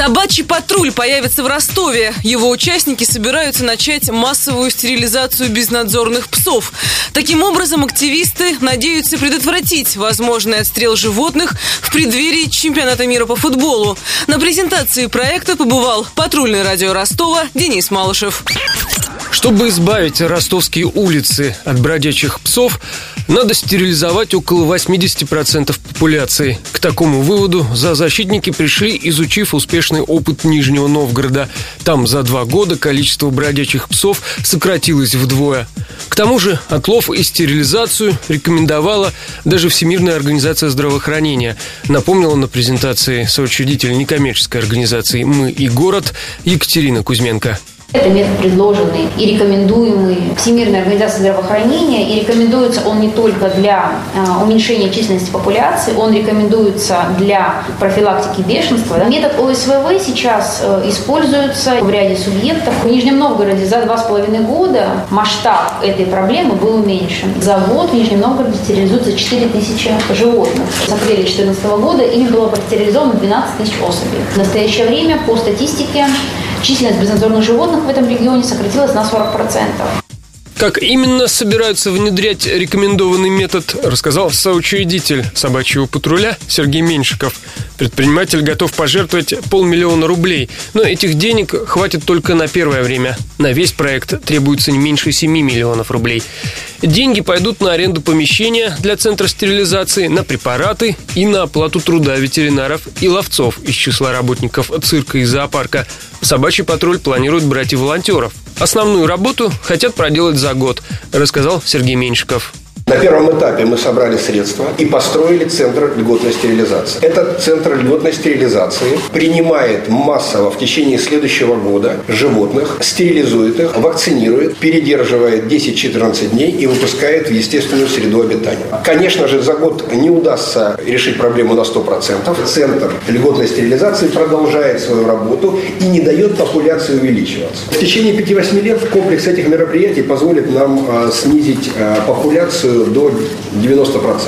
Собачий патруль появится в Ростове. Его участники собираются начать массовую стерилизацию безнадзорных псов. Таким образом, активисты надеются предотвратить возможный отстрел животных в преддверии чемпионата мира по футболу. На презентации проекта побывал патрульный радио Ростова Денис Малышев. Чтобы избавить ростовские улицы от бродячих псов, надо стерилизовать около 80% популяции. К такому выводу зоозащитники пришли, изучив успешный опыт Нижнего Новгорода. Там за два года количество бродячих псов сократилось вдвое. К тому же отлов и стерилизацию рекомендовала даже Всемирная организация здравоохранения. Напомнила на презентации соучредитель некоммерческой организации «Мы и город» Екатерина Кузьменко. Это метод предложенный и рекомендуемый Всемирной организацией здравоохранения. И рекомендуется он не только для э, уменьшения численности популяции, он рекомендуется для профилактики бешенства. Метод ОСВВ сейчас э, используется в ряде субъектов. В Нижнем Новгороде за два с половиной года масштаб этой проблемы был уменьшен. За год в Нижнем Новгороде стерилизуется 4 тысячи животных. С апреля 2014 года ими было простерилизовано 12 тысяч особей. В настоящее время по статистике численность безнадзорных животных в этом регионе сократилась на 40%. Как именно собираются внедрять рекомендованный метод, рассказал соучредитель собачьего патруля Сергей Меньшиков. Предприниматель готов пожертвовать полмиллиона рублей, но этих денег хватит только на первое время. На весь проект требуется не меньше 7 миллионов рублей. Деньги пойдут на аренду помещения для центра стерилизации, на препараты и на оплату труда ветеринаров и ловцов из числа работников цирка и зоопарка. Собачий патруль планирует брать и волонтеров. Основную работу хотят проделать за год, рассказал Сергей Меньшиков. На первом этапе мы собрали средства и построили центр льготной стерилизации. Этот центр льготной стерилизации принимает массово в течение следующего года животных, стерилизует их, вакцинирует, передерживает 10-14 дней и выпускает в естественную среду обитания. Конечно же, за год не удастся решить проблему на 100%. Центр льготной стерилизации продолжает свою работу и не дает популяции увеличиваться. В течение 5-8 лет комплекс этих мероприятий позволит нам э, снизить э, популяцию до 90%.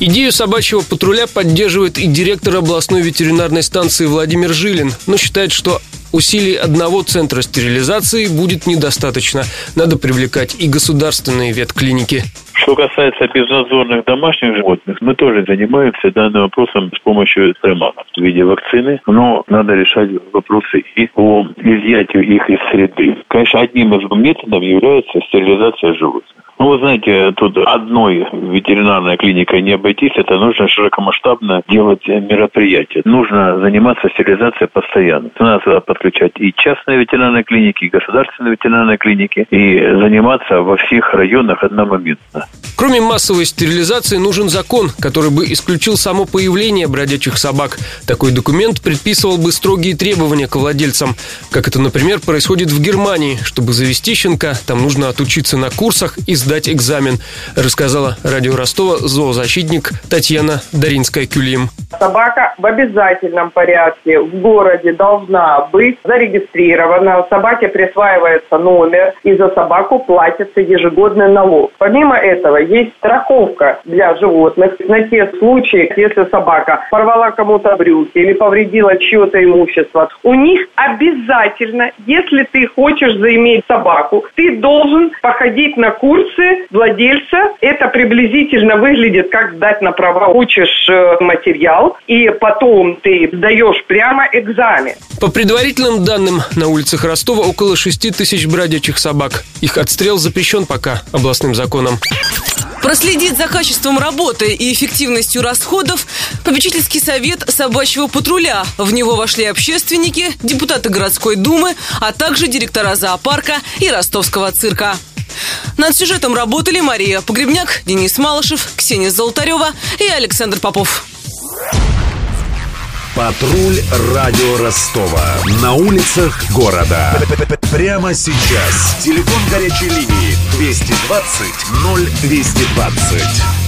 Идею собачьего патруля поддерживает и директор областной ветеринарной станции Владимир Жилин, но считает, что усилий одного центра стерилизации будет недостаточно. Надо привлекать и государственные ветклиники. Что касается безнадзорных домашних животных, мы тоже занимаемся данным вопросом с помощью приманок в виде вакцины, но надо решать вопросы и по изъятию их из среды. Конечно, одним из методов является стерилизация животных. Ну, вы знаете, тут одной ветеринарной клиникой не обойтись, это нужно широкомасштабно делать мероприятия. Нужно заниматься стерилизацией постоянно. Надо подключать и частные ветеринарные клиники, и государственные ветеринарные клиники, и заниматься во всех районах одномоментно. Кроме массовой стерилизации нужен закон, который бы исключил само появление бродячих собак. Такой документ предписывал бы строгие требования к владельцам, как это, например, происходит в Германии. Чтобы завести щенка, там нужно отучиться на курсах и экзамен, рассказала радио Ростова зоозащитник Татьяна Даринская-Кюлим. Собака в обязательном порядке в городе должна быть зарегистрирована. Собаке присваивается номер, и за собаку платится ежегодный налог. Помимо этого, есть страховка для животных на те случаи, если собака порвала кому-то брюки или повредила чье-то имущество. У них обязательно, если ты хочешь заиметь собаку, ты должен походить на курсы владельца. Это приблизительно выглядит, как сдать на права. Учишь э, материал, и потом ты сдаешь прямо экзамен. По предварительным данным, на улицах Ростова около 6 тысяч бродячих собак. Их отстрел запрещен пока областным законом. Проследить за качеством работы и эффективностью расходов попечительский совет собачьего патруля. В него вошли общественники, депутаты городской думы, а также директора зоопарка и ростовского цирка. Над сюжетом работали Мария Погребняк, Денис Малышев, Ксения Золотарева и Александр Попов. Патруль радио Ростова. На улицах города. Прямо сейчас. Телефон горячей линии 220 0220.